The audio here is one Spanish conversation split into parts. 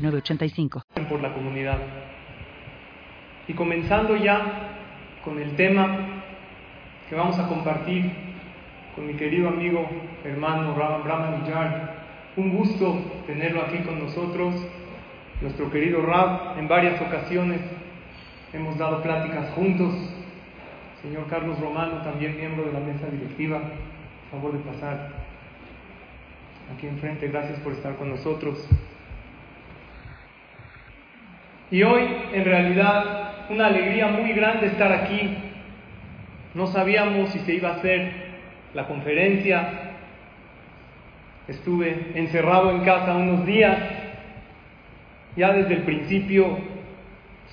906985. Por la comunidad. Y comenzando ya con el tema que vamos a compartir con mi querido amigo, hermano Brahman Millar. Un gusto tenerlo aquí con nosotros, nuestro querido Rab. En varias ocasiones hemos dado pláticas juntos. Señor Carlos Romano, también miembro de la mesa directiva, favor de pasar aquí enfrente. Gracias por estar con nosotros. Y hoy, en realidad, una alegría muy grande estar aquí. No sabíamos si se iba a hacer la conferencia. Estuve encerrado en casa unos días. Ya desde el principio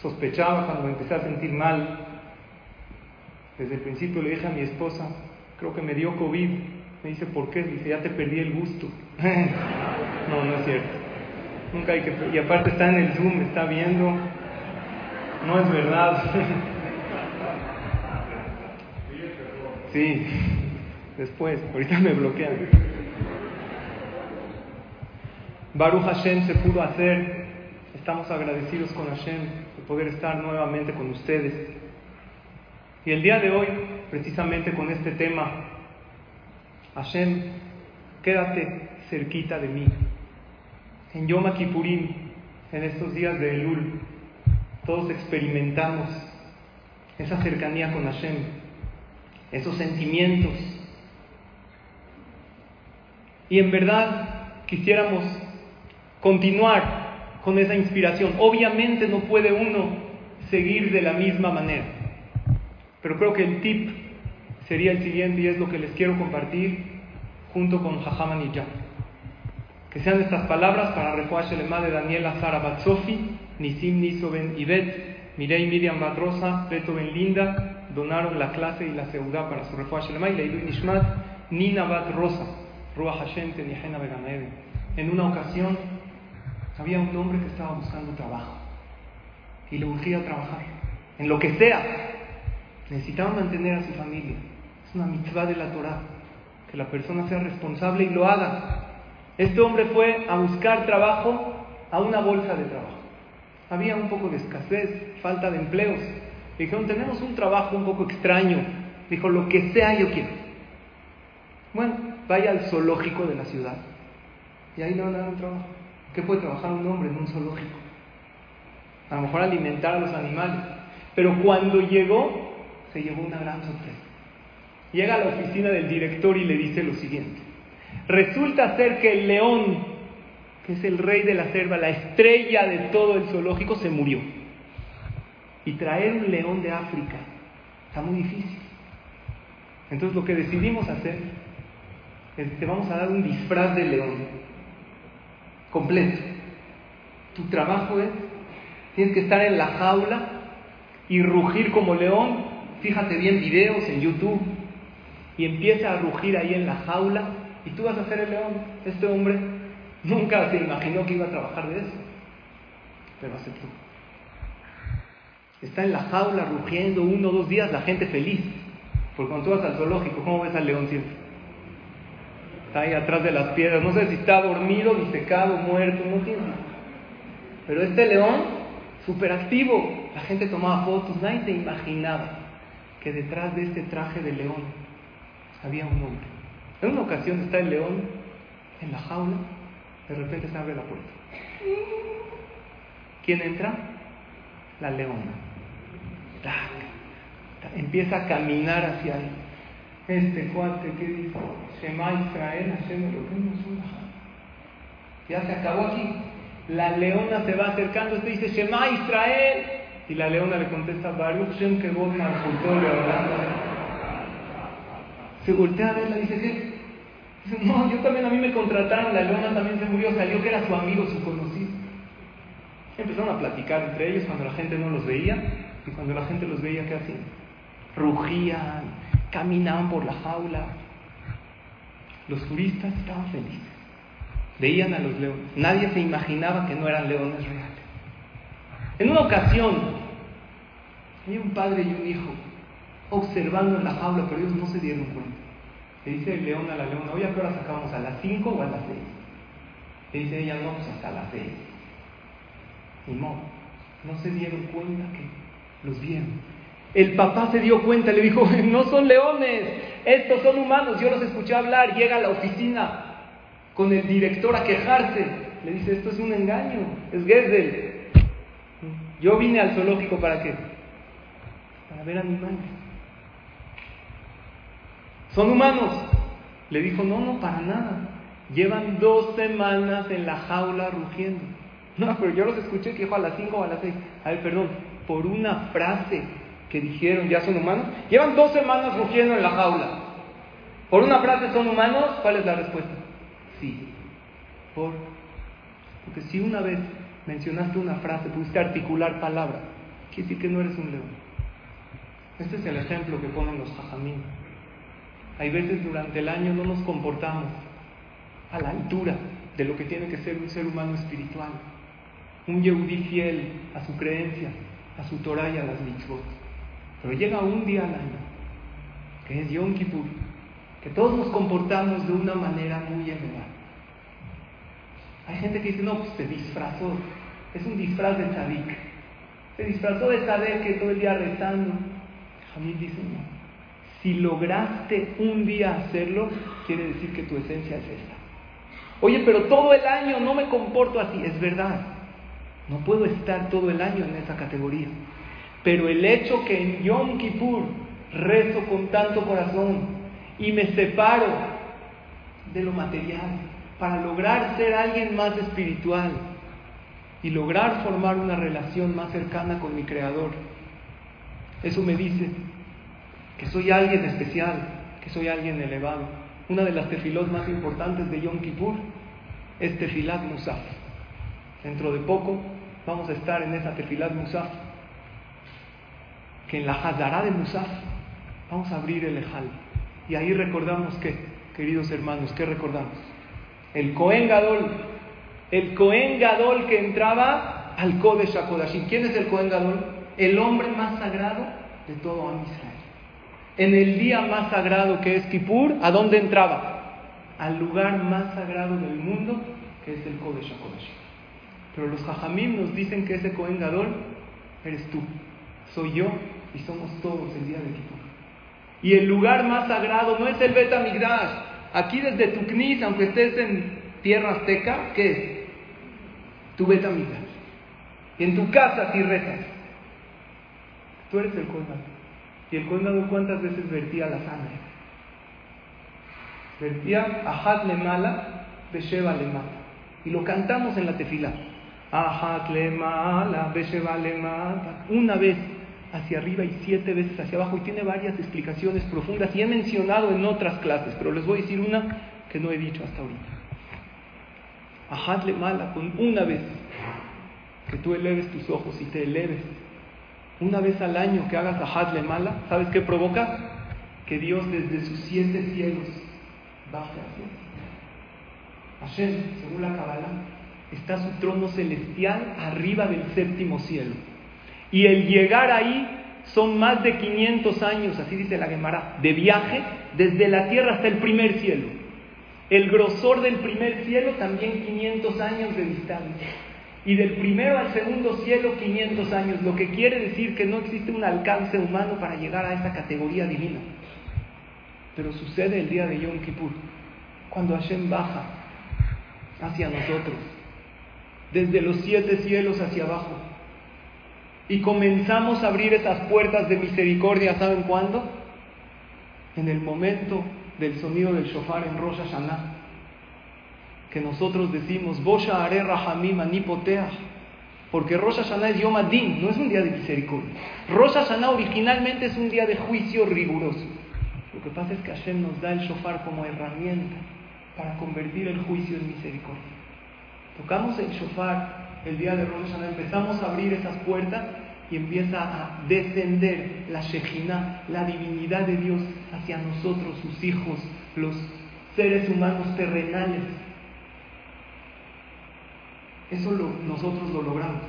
sospechaba cuando empecé a sentir mal. Desde el principio le dije a mi esposa, creo que me dio COVID. Me dice, ¿por qué? Dice, ya te perdí el gusto. no, no es cierto. Nunca hay que... Y aparte está en el Zoom, está viendo. No es verdad. sí, después, ahorita me bloquean. Baruch Hashem se pudo hacer. Estamos agradecidos con Hashem de poder estar nuevamente con ustedes. Y el día de hoy, precisamente con este tema, Hashem, quédate cerquita de mí. En Yom Kippurim, en estos días de Elul, todos experimentamos esa cercanía con Hashem, esos sentimientos. Y en verdad quisiéramos continuar con esa inspiración. Obviamente no puede uno seguir de la misma manera, pero creo que el tip sería el siguiente y es lo que les quiero compartir junto con Jajaman y ya. Que sean estas palabras para Refuah Shelema de Daniela Sara Batsofi, Nisim Nisoben Ibet, Mirei Miriam Batrosa, Beto Ben Linda, donaron la clase y la seudá para su Refuah Shelema y Leidu Nishmat, Nina Bat Rosa, Ruach Hashem Tenihena Beganeden. En una ocasión había un hombre que estaba buscando trabajo y le urgía trabajar, en lo que sea. Necesitaba mantener a su familia. Es una mitzvah de la Torah, que la persona sea responsable y lo haga. Este hombre fue a buscar trabajo a una bolsa de trabajo. Había un poco de escasez, falta de empleos. Le dijeron, tenemos un trabajo un poco extraño. Dijo, lo que sea yo quiero. Bueno, vaya al zoológico de la ciudad. Y ahí le van a dar un trabajo. ¿Qué puede trabajar un hombre en un zoológico? A lo mejor alimentar a los animales. Pero cuando llegó, se llevó una gran sorpresa. Llega a la oficina del director y le dice lo siguiente. Resulta ser que el león, que es el rey de la selva, la estrella de todo el zoológico, se murió. Y traer un león de África está muy difícil. Entonces lo que decidimos hacer es que te vamos a dar un disfraz de león completo. Tu trabajo es, tienes que estar en la jaula y rugir como león. Fíjate bien videos en YouTube y empieza a rugir ahí en la jaula y tú vas a ser el león. Este hombre nunca se imaginó que iba a trabajar de eso, pero aceptó. Está en la jaula rugiendo uno o dos días, la gente feliz. Porque cuando tú vas al zoológico, ¿cómo ves al león siempre? Está ahí atrás de las piedras. No sé si está dormido, disecado, muerto, no tiene. Pero este león, súper activo. La gente tomaba fotos, nadie se imaginaba que detrás de este traje de león había un hombre. En una ocasión está el león en la jaula, de repente se abre la puerta. ¿Quién entra? La leona. Empieza a caminar hacia él. Este cuate que dice, Shema Israel, Hashem Ya se acabó aquí. La leona se va acercando, este dice, Shema Israel. Y la leona le contesta, Baruch Shem Kevod Malchutole Se voltea a verla y dice. Dice, no, yo también a mí me contrataron, la leona también se murió, salió que era su amigo, su conocido. Empezaron a platicar entre ellos cuando la gente no los veía y cuando la gente los veía, ¿qué hacían? Rugían, caminaban por la jaula. Los turistas estaban felices. Veían a los leones. Nadie se imaginaba que no eran leones reales. En una ocasión, había un padre y un hijo observando en la jaula, pero ellos no se dieron cuenta. Le dice el león a la leona, oye, ¿a qué hora sacamos? ¿A las 5 o a las 6? Le dice ella, no, pues hasta las 6. Y no, no se dieron cuenta que los vieron. El papá se dio cuenta, le dijo, no son leones, estos son humanos. Yo los escuché hablar, llega a la oficina con el director a quejarse. Le dice, esto es un engaño, es Gesell. Yo vine al zoológico para qué? Para ver animales. Son humanos. Le dijo, no, no, para nada. Llevan dos semanas en la jaula rugiendo. No, pero yo los escuché que dijo a las cinco o a las seis. A ver, perdón, por una frase que dijeron, ¿ya son humanos? Llevan dos semanas rugiendo en la jaula. Por una frase, ¿son humanos? ¿Cuál es la respuesta? Sí. Por. Porque si una vez mencionaste una frase, pudiste articular palabra, quiere decir que no eres un león. Este es el ejemplo que ponen los jajamín. Hay veces durante el año no nos comportamos a la altura de lo que tiene que ser un ser humano espiritual, un yehudí fiel a su creencia, a su Torah y a las mitzvot. Pero llega un día al año, que es Yom Kippur, que todos nos comportamos de una manera muy elevada. Hay gente que dice, no, pues se disfrazó, es un disfraz de tzadik. Se disfrazó de que todo el día rezando. Jamil dice, no. Si lograste un día hacerlo, quiere decir que tu esencia es esta. Oye, pero todo el año no me comporto así. Es verdad. No puedo estar todo el año en esa categoría. Pero el hecho que en Yom Kippur rezo con tanto corazón y me separo de lo material para lograr ser alguien más espiritual y lograr formar una relación más cercana con mi Creador, eso me dice que soy alguien especial, que soy alguien elevado. Una de las tefilot más importantes de Yom Kippur es Tefilat Musaf. Dentro de poco vamos a estar en esa Tefilat Musaf, que en la Hazara de Musaf vamos a abrir el Ejal. Y ahí recordamos que, queridos hermanos, ¿qué recordamos? El Cohen Gadol, el Cohen Gadol que entraba al Kodesh HaKodashim. ¿Quién es el Cohen Gadol? El hombre más sagrado de todo Israel en el día más sagrado que es Kippur, ¿a dónde entraba? Al lugar más sagrado del mundo, que es el Kodesh HaKodesh. Pero los Jajamim nos dicen que ese Kohen Gadol eres tú, soy yo y somos todos el día de Kippur. Y el lugar más sagrado no es el Bet Migdash. Aquí desde tu aunque estés en tierra azteca, ¿qué es? Tu Bet Migdash. Y en tu casa si rezas. Tú eres el Kohen Gadol. Y el Kohen cuántas veces vertía la sangre. Vertía Ahat le mala, Besheba le mata. Y lo cantamos en la tefila. Ahat le mala, Besheba le mata. Una vez hacia arriba y siete veces hacia abajo. Y tiene varias explicaciones profundas. Y he mencionado en otras clases, pero les voy a decir una que no he dicho hasta ahorita. Ahat le mala, con una vez que tú eleves tus ojos y te eleves una vez al año que hagas a mala, ¿sabes qué provoca? Que Dios desde sus siete cielos baje hacia Hashem, según la Kabbalah, está su trono celestial arriba del séptimo cielo. Y el llegar ahí son más de 500 años, así dice la Gemara, de viaje desde la tierra hasta el primer cielo. El grosor del primer cielo también 500 años de distancia y del primero al segundo cielo 500 años, lo que quiere decir que no existe un alcance humano para llegar a esa categoría divina. Pero sucede el día de Yom Kippur, cuando Hashem baja hacia nosotros, desde los siete cielos hacia abajo, y comenzamos a abrir esas puertas de misericordia, ¿saben cuándo? En el momento del sonido del shofar en Rosh Hashanah que nosotros decimos, Bosha are rahamim anipoteach, porque Rosh Hashanah es Yom Adin, no es un día de misericordia. Rosh Hashanah originalmente es un día de juicio riguroso. Lo que pasa es que Hashem nos da el shofar como herramienta para convertir el juicio en misericordia. Tocamos el shofar el día de Rosh Hashanah, empezamos a abrir esas puertas y empieza a descender la Shejina, la divinidad de Dios hacia nosotros, sus hijos, los seres humanos terrenales. Eso lo, nosotros lo logramos.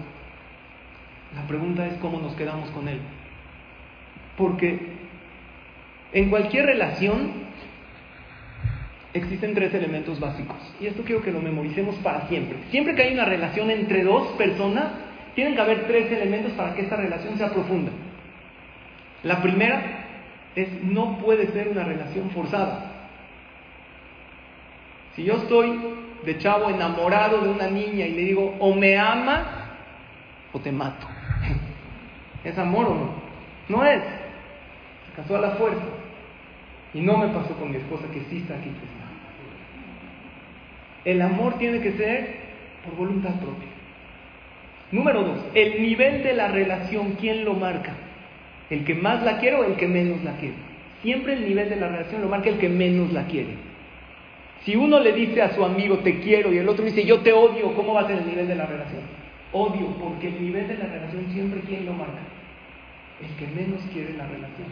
La pregunta es cómo nos quedamos con Él. Porque en cualquier relación existen tres elementos básicos. Y esto quiero que lo memoricemos para siempre. Siempre que hay una relación entre dos personas, tienen que haber tres elementos para que esta relación sea profunda. La primera es no puede ser una relación forzada. Si yo estoy de chavo enamorado de una niña y le digo o me ama o te mato, ¿es amor o no? No es. Se casó a la fuerza. Y no me pasó con mi esposa que sí está aquí El amor tiene que ser por voluntad propia. Número dos, el nivel de la relación, ¿quién lo marca? ¿El que más la quiere o el que menos la quiere? Siempre el nivel de la relación lo marca el que menos la quiere. Si uno le dice a su amigo te quiero y el otro dice yo te odio, ¿cómo va a ser el nivel de la relación? Odio, porque el nivel de la relación siempre ¿quién lo marca? El que menos quiere la relación.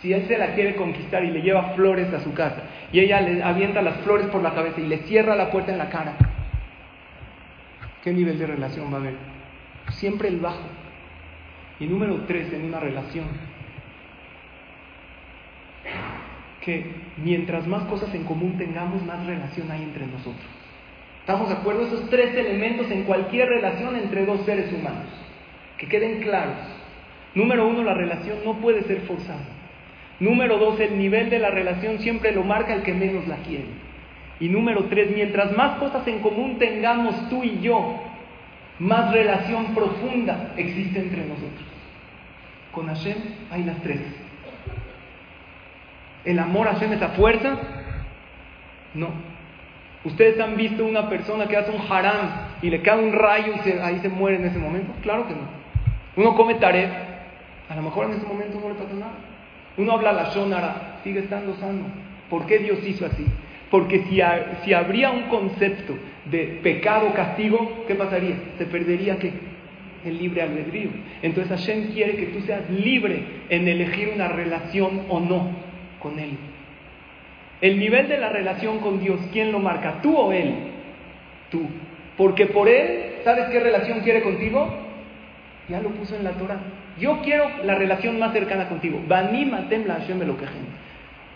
Si él se la quiere conquistar y le lleva flores a su casa y ella le avienta las flores por la cabeza y le cierra la puerta en la cara, ¿qué nivel de relación va a haber? Siempre el bajo. Y número tres en una relación, que mientras más cosas en común tengamos, más relación hay entre nosotros. ¿Estamos de acuerdo? Esos tres elementos en cualquier relación entre dos seres humanos. Que queden claros. Número uno, la relación no puede ser forzada. Número dos, el nivel de la relación siempre lo marca el que menos la quiere. Y número tres, mientras más cosas en común tengamos tú y yo, más relación profunda existe entre nosotros. Con Hashem hay las tres. ¿El amor a Hashem es a fuerza? No. ¿Ustedes han visto una persona que hace un haram y le cae un rayo y ahí se muere en ese momento? Claro que no. Uno come taref, a lo mejor en ese momento no le pasa nada. Uno habla la shonara, sigue estando sano. ¿Por qué Dios hizo así? Porque si, si habría un concepto de pecado, castigo, ¿qué pasaría? Se perdería qué? El libre albedrío. Entonces Hashem quiere que tú seas libre en elegir una relación o no con Él. El nivel de la relación con Dios, ¿quién lo marca? ¿Tú o Él? Tú. Porque por Él, ¿sabes qué relación quiere contigo? Ya lo puso en la Torah. Yo quiero la relación más cercana contigo.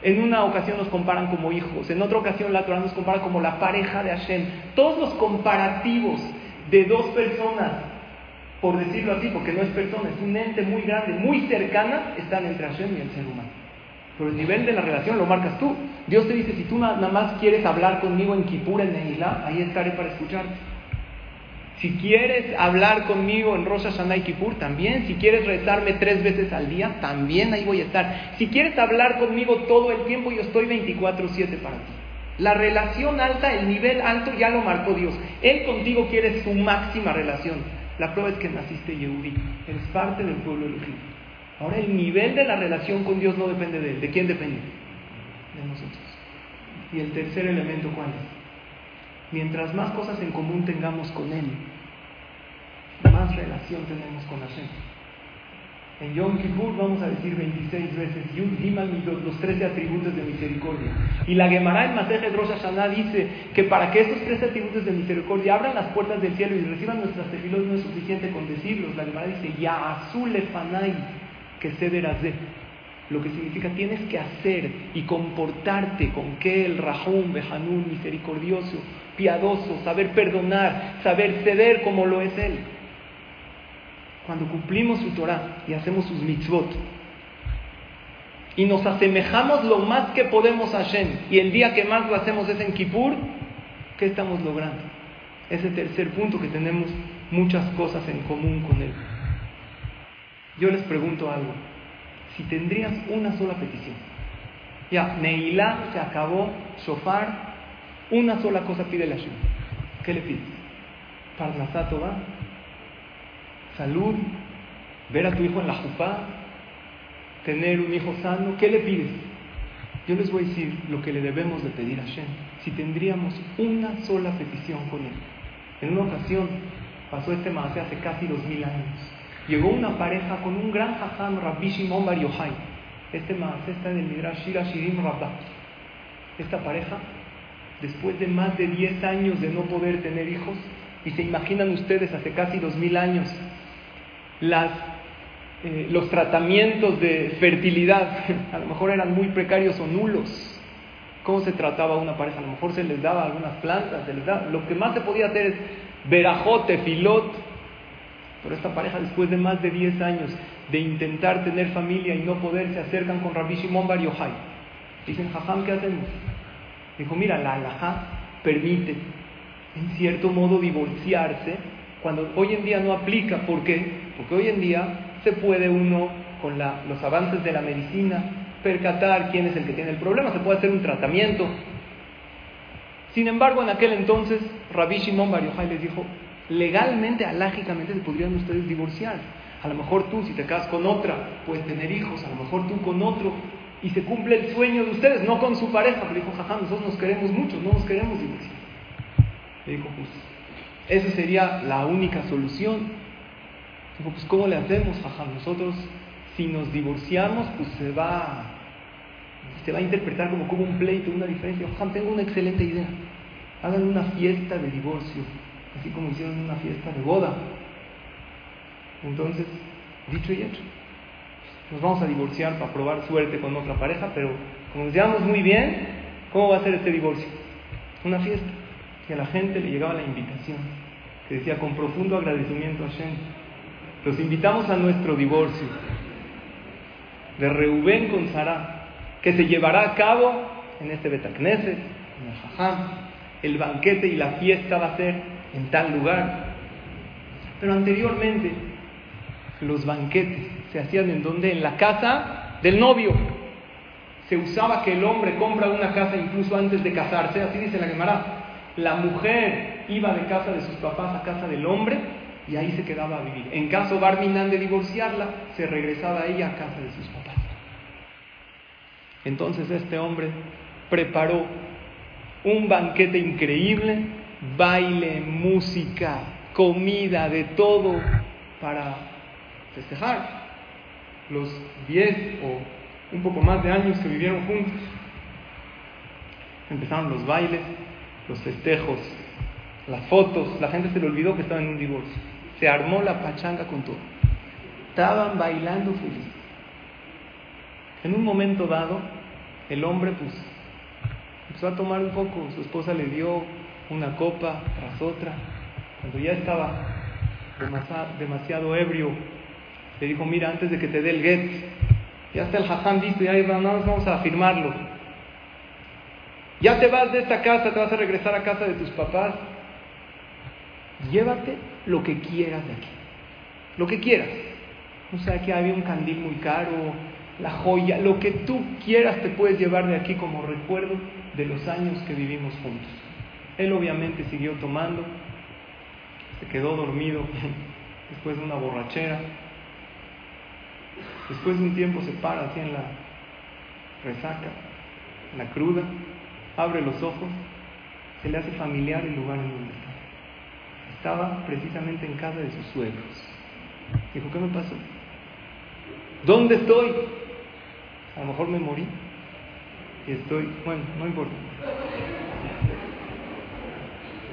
En una ocasión nos comparan como hijos, en otra ocasión la Torah nos compara como la pareja de Hashem. Todos los comparativos de dos personas, por decirlo así, porque no es persona, es un ente muy grande, muy cercana, están entre Hashem y el ser humano. Pero el nivel de la relación lo marcas tú. Dios te dice, si tú nada más quieres hablar conmigo en Kippur, en Neilá, ahí estaré para escucharte. Si quieres hablar conmigo en Rosh Hashanah y Kippur, también. Si quieres rezarme tres veces al día, también ahí voy a estar. Si quieres hablar conmigo todo el tiempo, yo estoy 24/7 para ti. La relación alta, el nivel alto ya lo marcó Dios. Él contigo quiere su máxima relación. La prueba es que naciste Yehudi. Eres parte del pueblo elegido. Ahora el nivel de la relación con Dios no depende de él. ¿De quién depende? De nosotros. Y el tercer elemento, ¿cuál es? Mientras más cosas en común tengamos con Él, más relación tenemos con Hashem. En Yom Kippur vamos a decir 26 veces Yud los 13 atributos de misericordia. Y la Gemara en Masejet Rosh dice que para que estos 13 atributos de misericordia abran las puertas del cielo y reciban nuestras tefilos no es suficiente con decirlos. La Gemara dice Ya azul que de lo que significa tienes que hacer y comportarte con que el Rahum, Behanun, misericordioso, piadoso, saber perdonar, saber ceder como lo es Él. Cuando cumplimos su Torah y hacemos sus mitzvot y nos asemejamos lo más que podemos a Hashem y el día que más lo hacemos es en Kippur, ¿qué estamos logrando? Ese tercer punto que tenemos muchas cosas en común con Él. Yo les pregunto algo si tendrías una sola petición. Ya, Neilá se acabó, Shofar, una sola cosa pide la Hashem. ¿Qué le pides? Parnasato va, salud, ver a tu hijo en la jupá, tener un hijo sano, ¿qué le pides? Yo les voy a decir lo que le debemos de pedir a Hashem, si tendríamos una sola petición con él. En una ocasión pasó este maase hace casi dos mil años. Llegó una pareja con un gran jajam, Rabbi Shimon Bar Yochai. Este maase está en el Midrash Shira Shirim Rabbah. Esta pareja, después de más de 10 años de no poder tener hijos, y se imaginan ustedes hace casi dos mil años, las, eh, los tratamientos de fertilidad, a lo mejor eran muy precarios o nulos. ¿Cómo se trataba una pareja? A lo mejor se les daba algunas plantas, se les daba, lo que más se podía hacer es verajote, filot. Pero esta pareja, después de más de 10 años de intentar tener familia y no poder, se acercan con Rabbi Shimon Bar Yochai. Dicen, Jajam, ¿qué hacemos? Dijo, mira, la halajá permite, en cierto modo, divorciarse cuando hoy en día no aplica. ¿Por qué? Porque hoy en día se puede uno, con los avances de la medicina, percatar quién es el que tiene el problema, se puede hacer un tratamiento. Sin embargo, en aquel entonces, Rabbi Shimon Bar Yochai les dijo, legalmente, alágicamente, se podrían ustedes divorciar. A lo mejor tú, si te casas con otra, puedes tener hijos, a lo mejor tú con otro, y se cumple el sueño de ustedes, no con su pareja. Pero dijo, jaja, nosotros nos queremos mucho, no nos queremos divorciar. Le dijo, pues, esa sería la única solución. Dijo, pues, ¿cómo le hacemos, jaja? Nosotros, si nos divorciamos, pues se va, se va a interpretar como un pleito, una diferencia. Jaja, tengo una excelente idea. Hagan una fiesta de divorcio, así como hicieron una fiesta de boda. Entonces, dicho y hecho, nos vamos a divorciar para probar suerte con otra pareja, pero como nos llevamos muy bien, ¿cómo va a ser este divorcio? Una fiesta. Y a la gente le llegaba la invitación, que decía con profundo agradecimiento a Shem, los invitamos a nuestro divorcio de Reubén con Sara, que se llevará a cabo en este Betacneset, en el Jajam. El banquete y la fiesta va a ser en tal lugar. Pero anteriormente, los banquetes se hacían en donde? En la casa del novio. Se usaba que el hombre compra una casa incluso antes de casarse, así dice la Gemara. La mujer iba de casa de sus papás a casa del hombre y ahí se quedaba a vivir. En caso Barminan de divorciarla, se regresaba ella a casa de sus papás. Entonces este hombre preparó un banquete increíble, baile, música, comida, de todo para festejar los 10 o un poco más de años que vivieron juntos. Empezaron los bailes, los festejos, las fotos, la gente se le olvidó que estaba en un divorcio. Se armó la pachanga con todo. Estaban bailando felices. En un momento dado, el hombre pues empezó a tomar un poco, su esposa le dio una copa tras otra. Cuando ya estaba demasiado, ebrio, le dijo, mira, antes de que te dé el get, ya está el jajam listo, ya vamos a firmarlo. Ya te vas de esta casa, te vas a regresar a casa de tus papás. Llévate lo que quieras de aquí. Lo que quieras. O sea, que había un candil muy caro, la joya, lo que tú quieras te puedes llevar de aquí como recuerdo de los años que vivimos juntos. Él obviamente siguió tomando, se quedó dormido después de una borrachera. Después de un tiempo se para así en la resaca, en la cruda, abre los ojos, se le hace familiar el lugar en donde está. Estaba precisamente en casa de sus suegros. Dijo, ¿qué me pasó? ¿Dónde estoy? A lo mejor me morí y estoy, bueno, no importa.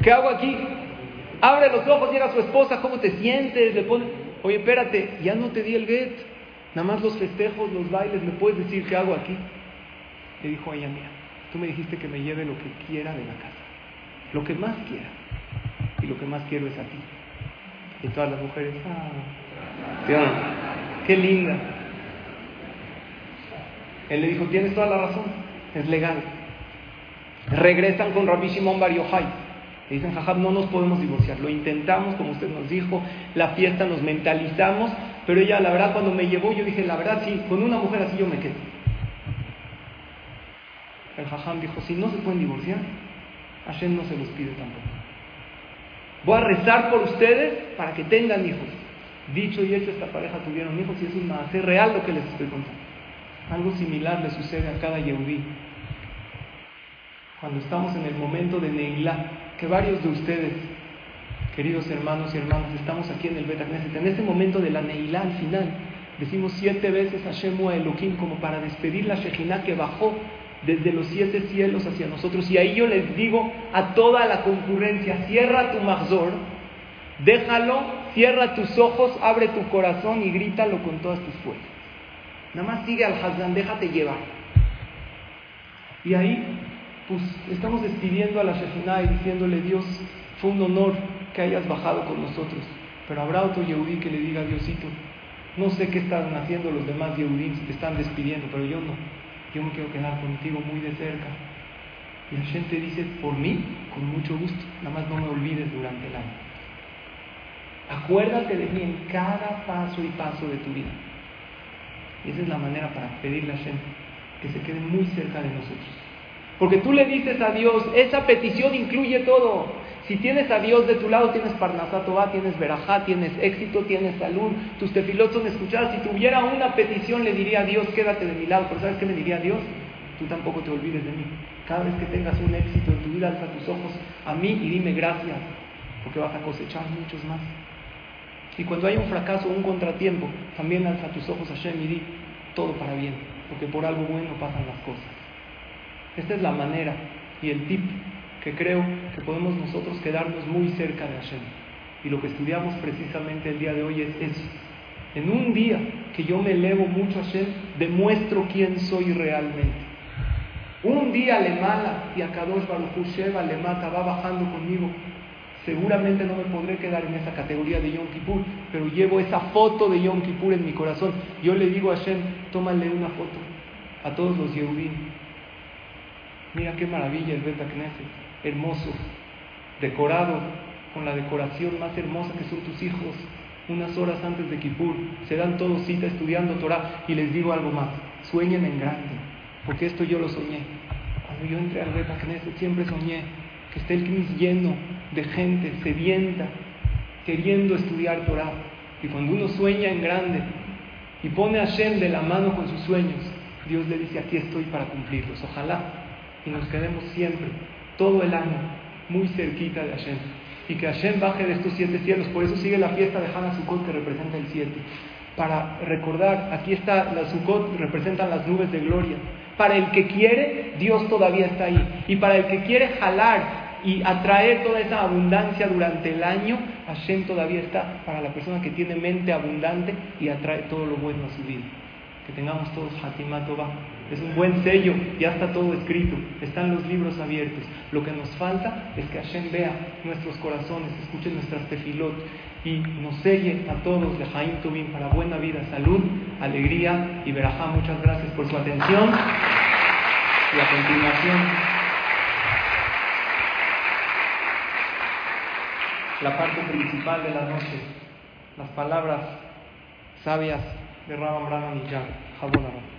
¿Qué hago aquí? Abre los ojos, llega su esposa, ¿cómo te sientes? Le pone, oye, espérate, ya no te di el get, nada más los festejos, los bailes, ¿me puedes decir qué hago aquí? Le dijo a ella, mira, tú me dijiste que me lleve lo que quiera de la casa, lo que más quiera, y lo que más quiero es a ti. Y todas las mujeres, ah, qué linda. Él le dijo, tienes toda la razón, es legal. Regresan con Rabbi Shimon Bar Yochai. Le dicen, jajab, no nos podemos divorciar. Lo intentamos, como usted nos dijo, la fiesta nos mentalizamos, pero ella, la verdad, cuando me llevó, yo dije, la verdad, sí, con una mujer así yo me quedo. El jajam dijo, si no se pueden divorciar, Hashem no se los pide tampoco. Voy a rezar por ustedes para que tengan hijos. Dicho y hecho, esta pareja tuvieron hijos y es un hacer real lo que les estoy contando. Algo similar le sucede a cada Yehudí. Cuando estamos en el momento de Neilá, que varios de ustedes Queridos hermanos y hermanas, estamos aquí en el Betacneset. En este momento de la Neilá, al final, decimos siete veces Hashem Elohim como para despedir la Shekhinah que bajó desde los siete cielos hacia nosotros. Y ahí yo les digo a toda la concurrencia, cierra tu mazor, déjalo, cierra tus ojos, abre tu corazón y grítalo con todas tus fuerzas. Nada más sigue al Hazán, déjate llevar. Y ahí, pues estamos despidiendo a la Shekhinah y diciéndole, Dios, fue un honor que hayas bajado con nosotros. Pero habrá otro Yehudí que le diga, Diosito, no sé qué están haciendo los demás Yehudim te están despidiendo, pero yo no. Yo me quiero quedar contigo muy de cerca. Y Hashem te dice, por mí, con mucho gusto, nada más no me olvides durante el año. Acuérdate de mí en cada paso y paso de tu vida. Y esa es la manera para pedirle a Hashem que se quede muy cerca de nosotros. Porque tú le dices a Dios, esa petición incluye todo. Si tienes a Dios de tu lado, tienes Parnasatová, tienes Berajá, tienes éxito, tienes salud, tus tefilot son escuchadas. Si tuviera una petición, le diría a Dios, quédate de mi lado. Pero ¿sabes qué me diría Dios? Tú tampoco te olvides de mí. Cada vez que tengas un éxito en tu vida, alza tus ojos a mí y dime gracias, porque vas a cosechar muchos más. Y cuando hay un fracaso o un contratiempo, también alza tus ojos a Shem y di todo para bien, porque por algo bueno pasan las cosas. Esta es la manera y el tip que creo que podemos nosotros quedarnos muy cerca de Hashem. Y lo que estudiamos precisamente el día de hoy es eso. En un día que yo me elevo mucho a Hashem, demuestro quién soy realmente. Un día le mala y a Kadosh Baruch Sheva le mata, va bajando conmigo. Seguramente no me podré quedar en esa categoría de Yom Kippur, pero llevo esa foto de Yom Kippur en mi corazón. Yo le digo a Hashem, tómale una foto a todos los Yehudim. Mira qué maravilla el Knesset hermoso, decorado con la decoración más hermosa que son tus hijos, unas horas antes de Kippur, se dan todos cita estudiando Torah y les digo algo más, sueñen en grande, porque esto yo lo soñé. Cuando yo entré al Knesset siempre soñé que esté el Knis lleno de gente sedienta, queriendo estudiar Torah. Y cuando uno sueña en grande y pone a Shem de la mano con sus sueños, Dios le dice, aquí estoy para cumplirlos. Ojalá y nos quedemos siempre todo el año, muy cerquita de Hashem. Y que Hashem baje de estos siete cielos. Por eso sigue la fiesta de Hana Sukkot que representa el siete. Para recordar, aquí está la Sukkot, representan las nubes de gloria. Para el que quiere, Dios todavía está ahí. Y para el que quiere jalar y atraer toda esa abundancia durante el año, Hashem todavía está para la persona que tiene mente abundante y atrae todo lo bueno a su vida. Que tengamos todos Hatimat es un buen sello, ya está todo escrito, están los libros abiertos. Lo que nos falta es que Hashem vea nuestros corazones, escuche nuestras tefilot y nos selle a todos de Jaim Tubin para buena vida, salud, alegría y verajá. Muchas gracias por su atención. Y a continuación, la parte principal de la noche, las palabras sabias de Rabban Brahman y Jan.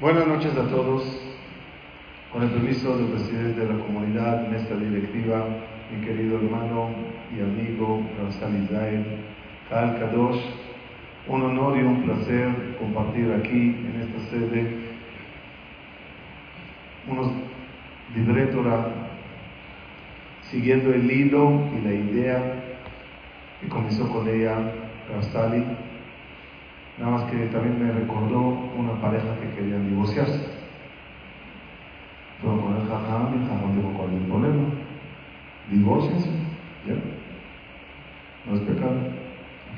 Buenas noches a todos. Con el permiso del presidente de la comunidad, en esta directiva, mi querido hermano y amigo Ramsal Israel, Kal Kadosh, un honor y un placer compartir aquí en esta sede unos libre siguiendo el hilo y la idea que comenzó con ella Rastali, nada más que también me recordó una pareja que querían divorciarse. Pero con el jajam, el jajam dijo, ¿cuál es el problema? Divorciense, ¿ya? No es pecado,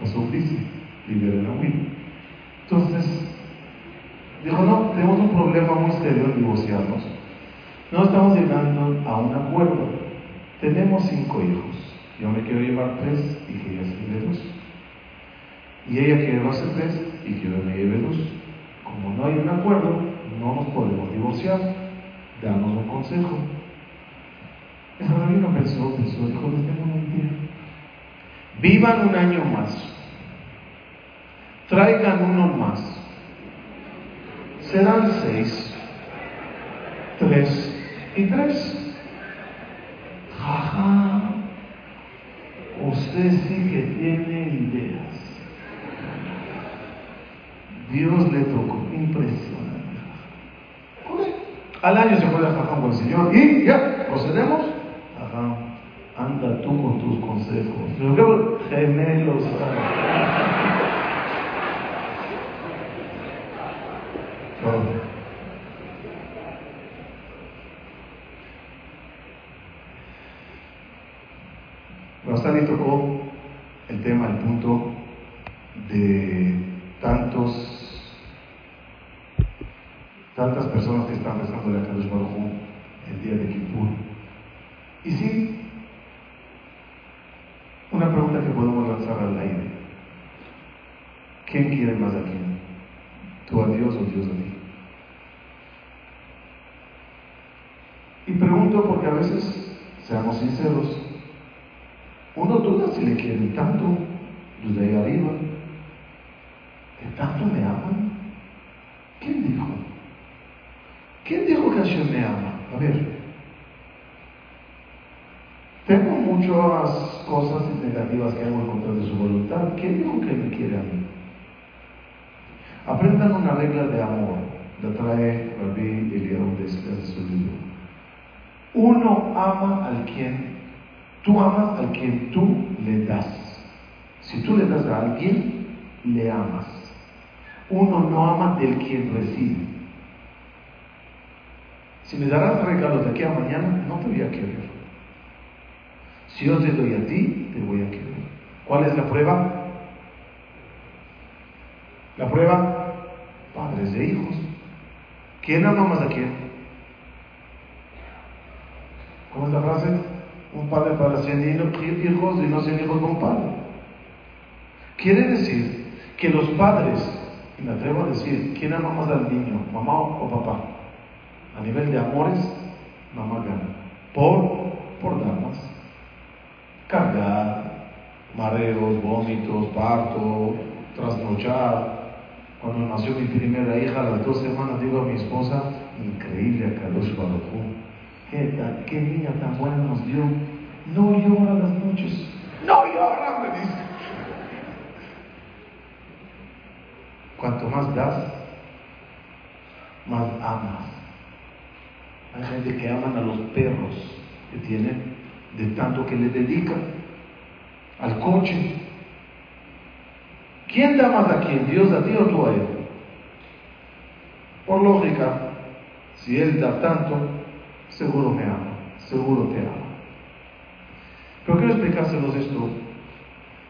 pasó crisis liberen a Will. Entonces, dijo, no, tenemos un problema muy serio en divorciarnos. No estamos llegando a un acuerdo. Tenemos cinco hijos. Yo me quiero llevar tres y que ella se lleve dos. Y ella quiere llevarse tres y que yo me lleve dos. Como no hay un acuerdo, no nos podemos divorciar. Danos un consejo. Esa rabina pensó, pensó, dijo, les tengo una idea. Vivan un año más traigan uno más. Serán seis, tres y 23. Jaja, usted sí que tiene ideas. Dios le tocó, impresionante. Al año se puede jajam con el Señor y ya, procedemos. Ajá, anda tú con tus consejos. Yo gemelos. Rosani tocó el tema, el punto de tantos, tantas personas que están rezando la Kadosh Baruj el día de Kippur. Y sí, una pregunta que podemos lanzar al aire. ¿Quién quiere más a quién? ¿Tú a Dios o Dios a ti? Porque a veces, seamos sinceros, uno duda si le quieren tanto los de ahí arriba, que tanto me aman. ¿Quién dijo? ¿Quién dijo que Hashem me ama? A ver, tengo muchas cosas negativas que hago en contra de su voluntad. ¿Quién dijo que me quiere a mí? Aprendan una regla de amor. La trae Rabbi Eliyahu de su libro. Uno ama al quien, tú amas al quien tú le das. Si tú le das a alguien, le amas. Uno no ama del quien recibe. Si me darás regalos de aquí a mañana, no te voy a querer. Si yo te doy a ti, te voy a querer. ¿Cuál es la prueba? La prueba, padres de hijos. ¿Quién ama más a quién? ¿Cómo es la frase? Un padre para cien hijos y no cien hijos con un padre. Quiere decir que los padres, y me atrevo a decir, ¿quién ama más al niño, mamá o papá? A nivel de amores, mamá gana. Por, por dar más. Cargar, mareos, vómitos, parto, trasnochar. Cuando nació mi primera hija, a las dos semanas, digo a mi esposa, increíble a Carlos Barujú. ¿Qué, ¿Qué niña tan buena nos dio? No llora las noches. No llora, me dice. Cuanto más das, más amas. Hay gente que aman a los perros que tienen de tanto que le dedican al coche. ¿Quién da más a quién? ¿Dios a ti o tú a él? Por lógica, si él da tanto, seguro me ama, seguro te ama. Pero quiero explicárselos esto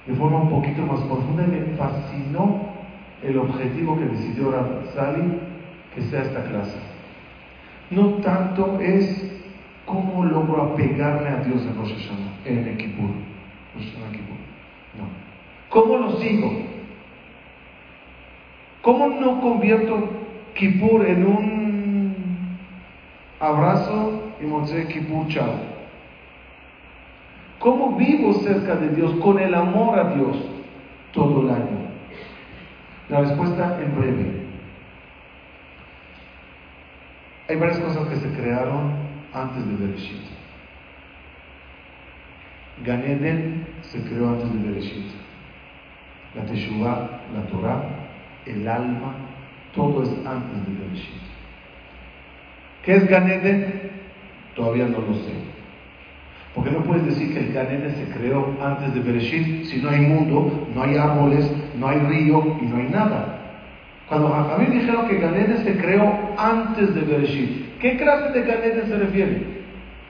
de forma un poquito más profunda y me fascinó el objetivo que decidió Sally que sea esta clase. No tanto es cómo logro apegarme a Dios en Rosh Hashanah, en Kippur. No. ¿Cómo lo sigo? ¿Cómo no convierto Kippur en un abrazo y Motzei Kippur chao? ¿Cómo vivo cerca de Dios, con el amor a Dios todo el año? La respuesta en breve. Hay varias cosas que se crearon antes de Bereshit. Ganeden se creó antes de Bereshit. La Teshuvah, la Torah, el alma, todo es antes de Bereshit. ¿Qué es Ganeden? Todavía no lo sé. Porque no puedes decir que el Ganeden se creó antes de Bereshit si no hay mundo, no hay árboles, no hay río y no hay nada. Cuando mí dijeron que Ganeden se creó antes de Bereshit, ¿qué clase de Ganeden se refiere?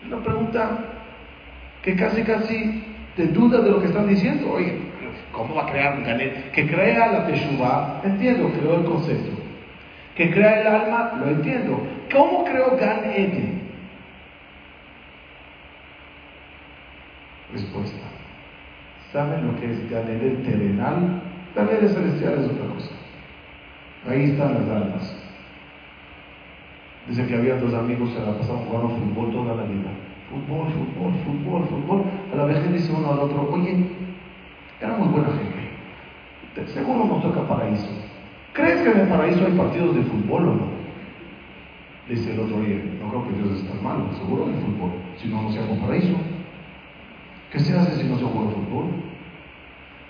Es una pregunta que casi casi te duda de lo que están diciendo. Oye, ¿cómo va a crear un Ganeden? Que crea la Teshuvah, entiendo, creó el concepto. Que crea el alma, lo entiendo. ¿Cómo creó Gan Eden? Respuesta. ¿Saben lo que es Gan Eden terrenal? Gan Eden celestial es otra cosa. Ahí están las almas. Dice que había dos amigos que la pasaban jugando fútbol toda la vida. Fútbol, fútbol, fútbol, fútbol. A la vez dice uno al otro, oye, éramos buena gente. Seguro nos toca paraíso. ¿Crees que en el paraíso hay partidos de fútbol o no? Dice el otro día, no creo que Dios esté malo, seguro el fútbol, si no, no se hago paraíso. ¿Qué se hace si no se juega fútbol?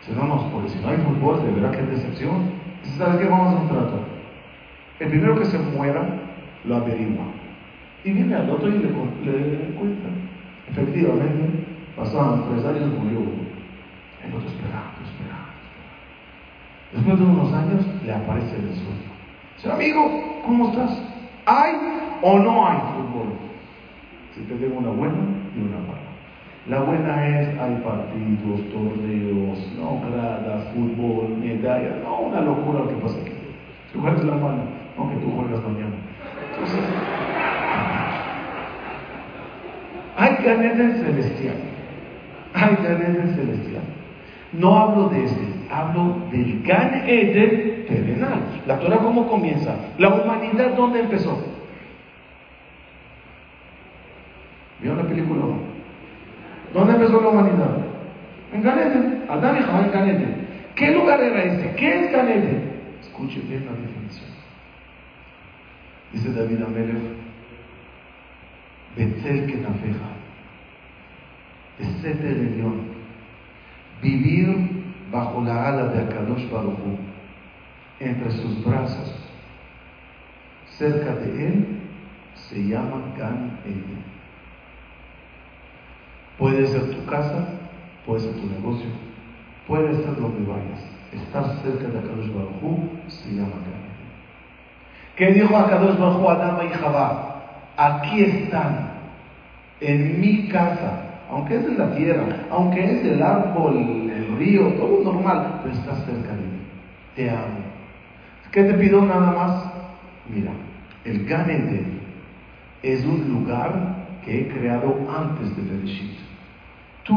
Si no, no, porque si no hay fútbol, de verdad que es decepción. ¿Sabes qué vamos a un trato? El primero que se muera, lo averigua. Y viene al otro y le, le, cuenta. Efectivamente, pasaban tres años, murió El otro esperando. Después de unos años, le aparece el sueño. Dice, amigo, ¿cómo estás? ¿Hay o no hay fútbol? Si te digo una buena y una mala. La buena es, hay partidos, torneos, no gradas, fútbol, medallas, no una locura lo que pasa aquí. Si juegas la mala, aunque tú juegas mañana. Entonces, hay Ganeden celestial. Hay Ganeden celestial. No hablo de este, hablo del Gan Eden terrenal. La Torah, ¿cómo comienza? La humanidad, ¿dónde empezó? ¿Vio la película? ¿Dónde empezó la humanidad? En Gan Eden. Adán y en Gan Eden. ¿Qué lugar era ese? ¿Qué es Gan Eden? Escuche bien la definición. Dice David Amelech, Betzel que nafeja, Eseter León vivir bajo la ala de Akadosh Baruch entre sus brazos, cerca de él, se llama Gan Eden. Puede ser tu casa, puede ser tu negocio, puede ser donde vayas. Estar cerca de Akadosh Baruj se llama Gan Eden. ¿Qué dijo Akadosh Baruj a Adama y Jabá? Aquí están, en mi casa, aunque es de la tierra, aunque es del árbol, el río, todo normal, pero estás cerca de mí. Te amo. ¿Qué te pido nada más? Mira, el Gan es un lugar que he creado antes de Bereshit. Tú,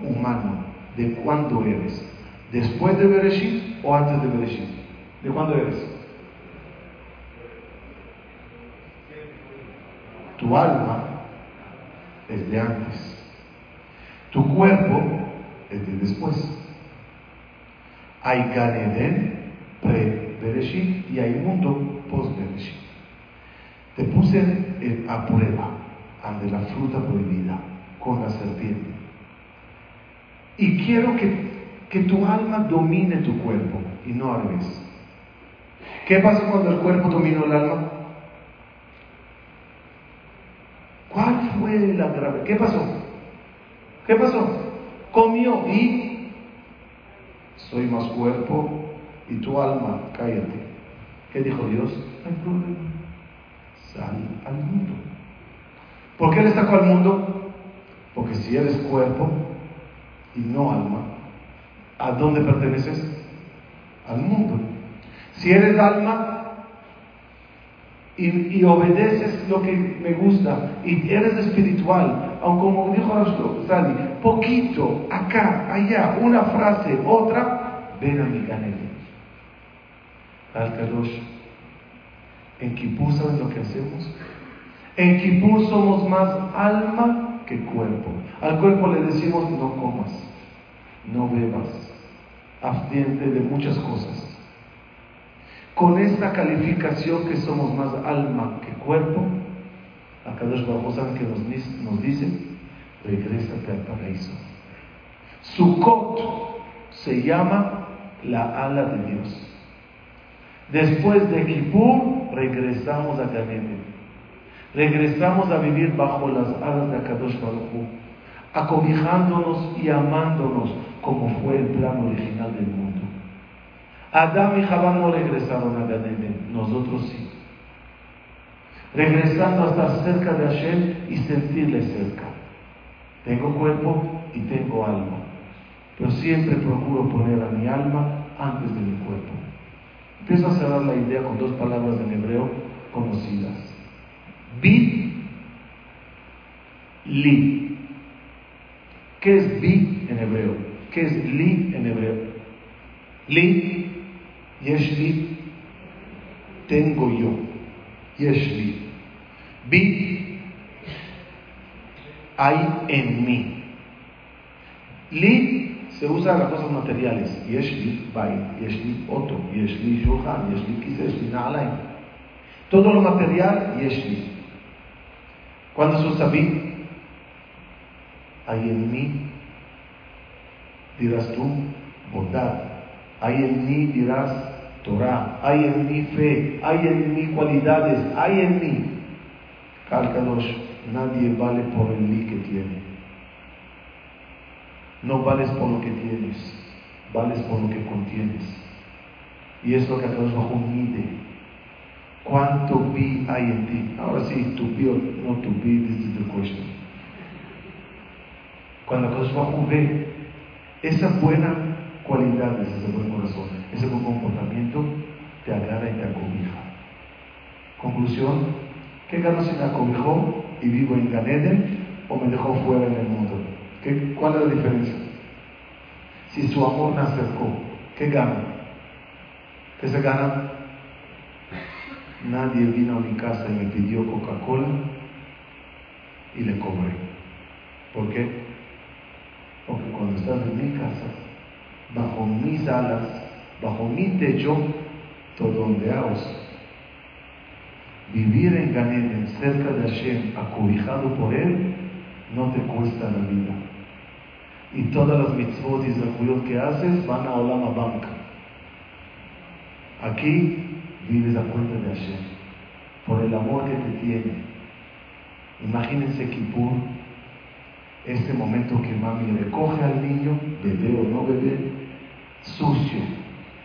humano, ¿de cuándo eres? ¿Después de Bereshit o antes de Bereshit? ¿De cuándo eres? Tu alma es de antes. Tu cuerpo es de después. Hay Ganeden pre-Bereshit y hay mundo post-Bereshit. Te puse a prueba ante la fruta prohibida con la serpiente. Y quiero que, que tu alma domine tu cuerpo y no al revés. ¿Qué pasa cuando el cuerpo domina el alma? ¿Cuál fue la grave? ¿Qué pasó? ¿Qué pasó? Comió y soy más cuerpo y tu alma, cállate. ¿Qué dijo Dios? No hay problema. Sal al mundo. ¿Por qué le sacó al mundo? Porque si eres cuerpo y no alma, ¿a dónde perteneces? Al mundo. Si eres alma, y, obedeces lo que me gusta y eres espiritual, aunque como dijo Sadi, poquito, acá, allá, una frase, otra, ven a mi canela. Al. En Kippur, ¿saben lo que hacemos? En Kippur somos más alma que cuerpo. Al cuerpo le decimos no comas, no bebas, abstiente de muchas cosas con esta calificación que somos más alma que cuerpo, acá los Baruj que nos, dice, regrésate al paraíso. Sukkot se llama la ala de Dios. Después de Kippur, regresamos a Ganeden. Regresamos a vivir bajo las alas de Akadosh Baruj acobijándonos y amándonos como fue el plan original del mundo. Adán y Jabá no regresaron a Ganeden, nosotros sí. Regresando a estar cerca de Hashem y sentirle cerca. Tengo cuerpo y tengo alma, pero siempre procuro poner a mi alma antes de mi cuerpo. Empiezo a cerrar la idea con dos palabras en hebreo conocidas. Bi, li. ¿Qué es bi en hebreo? ¿Qué es li en hebreo? Li Yeshli, tengo yo. Yeshli. Bi, hay en mí. Li se usa las cosas materiales. Yeshli, bai. Yeshli, otro. Yeshli, shulchan. Yeshli, kise. Yeshli, na'alaim. Todo lo material, Yeshli. Cuando sos sabí, hay en mí, dirás tú, bondad. Hay en mí, dirás Torah. Hay en mí fe. Hay en mí cualidades. Hay en mí. Cálcalos, nadie vale por el mí que tiene. No vales por lo que tienes, vales por lo que contienes. Y es lo que Akadosh Bajo mide. ¿Cuánto vi hay en ti? Ahora sí, tu vi o no tu vi, this is the question. Cuando Akadosh Bajo ve esas buenas cualidades, ese buen corazón, ese buen comportamiento, te agarra y te acobija. Conclusión, ¿qué gano si me acobijó y vivo en Ganeden o me dejó fuera en el mundo? ¿Qué, ¿Cuál es la diferencia? Si su amor me acercó, ¿qué gana? ¿Qué se gana? Nadie vino a mi casa y me pidió Coca-Cola y le cobré. ¿Por qué? Porque cuando estás en mi casa, bajo mis alas, bajo mi techo, todo ondeaos. Vivir en Ganeden, cerca de Hashem, acobijado por Él, no te cuesta la vida. Y todas las mitzvot y que haces van a Olam Banca. Aquí vives a cuenta de Hashem, por el amor que te tiene. Imagínense Kippur, este momento que mami recoge al niño, bebé o no bebé, sucio,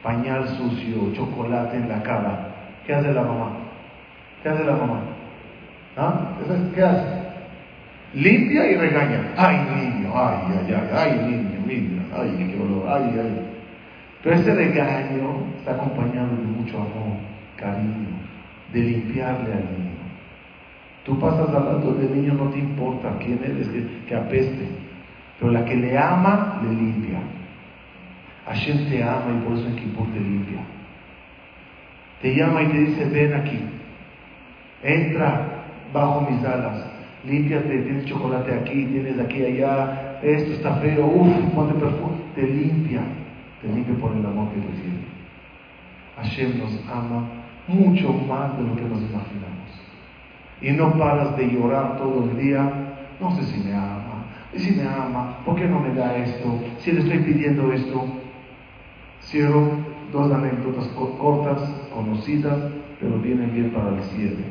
pañal sucio, chocolate en la cara. ¿Qué hace la mamá? ¿Qué hace la mamá? ¿Ah? ¿Qué hace? Limpia y regaña. Ay, niño, ay, ay, ay, ay, niño, niño, ay, qué olor, ay, ay. Pero ese regaño está acompañado de mucho amor, cariño, de limpiarle al niño. Tú pasas al lado del niño, no te importa quién eres, que apeste. Pero la que le ama, le limpia. Hashem te ama y por eso en te limpia. Te llama y te dice, ven aquí. Entra bajo mis alas. Límpiate, tienes chocolate aquí, tienes aquí allá, esto está feo, uff, ponte perfume. Te limpia, te limpia por el amor que tiene. Hashem nos ama mucho más de lo que nos imaginamos. Y no paras de llorar todo el día, no sé si me ama, si me ama, ¿por qué no me da esto? Si le estoy pidiendo esto. Cierro dos anécdotas cortas, conocidas, pero vienen bien para el cierre.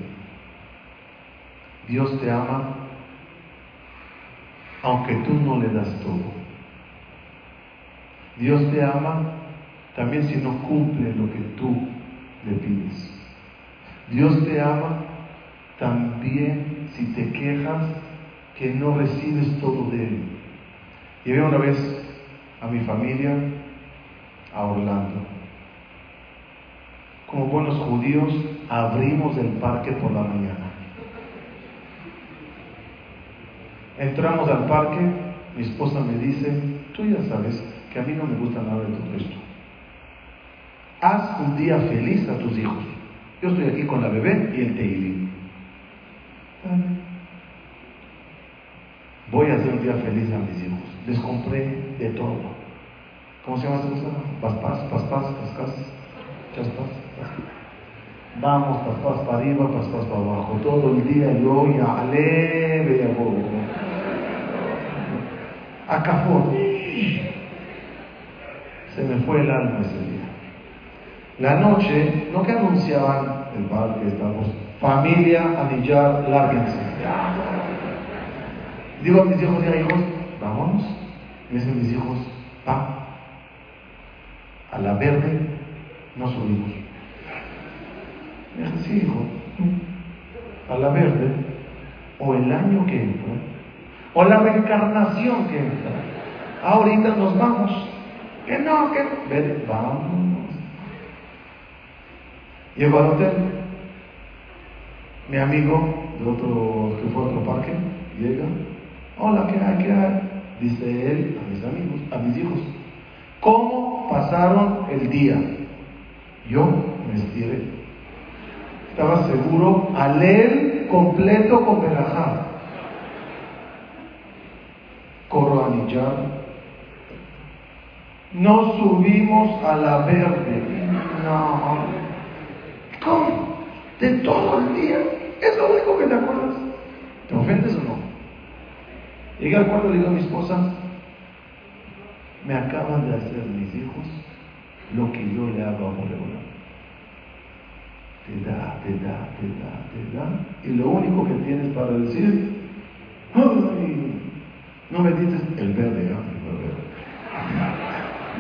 Dios te ama aunque tú no le das todo. Dios te ama también si no cumple lo que tú le pides. Dios te ama también si te quejas que no recibes todo de Él. Llevé una vez a mi familia a Orlando. Como buenos judíos, abrimos el parque por la mañana. Entramos al parque, mi esposa me dice, tú ya sabes que a mí no me gusta nada de todo esto. Haz un día feliz a tus hijos. Yo estoy aquí con la bebé y el Teilim. Voy a hacer un día feliz a mis hijos. Les compré de todo. ¿Cómo se llama esa cosa? Paspas, paspas, paspas, chaspas. Vamos, paspas para arriba, paspas para abajo. Todo el día yo ya aleve y Acafó. Se me fue el alma ese día. La noche, no que anunciaban el parque, estamos, familia, anillar, lárguense. Digo a mis hijos, ya hijos, vámonos. Y dicen mis hijos, pa, a la verde no subimos. Me dije, sí, hijo, a la verde, o el año que entra, o la reencarnación que entra. Ahorita nos vamos. Que no, que no. vamos. Llego al hotel. Mi amigo de otro, que fue a otro parque, llega. Hola, ¿qué hay? ¿Qué hay? Dice él a mis amigos, a mis hijos. ¿Cómo pasaron el día? Yo me estiré. Estaba seguro a leer completo con Berajá a No subimos a la verde. No. ¿Cómo? de todo el día. Es lo único que te acuerdas. ¿Te ofendes o no? Llegué al cuarto y le digo a mi esposa, me acaban de hacer mis hijos lo que yo le hago a Moreola. Te da, te da, te da, te da. Y lo único que tienes para decir, Ay, no me dices el verde, ¿eh?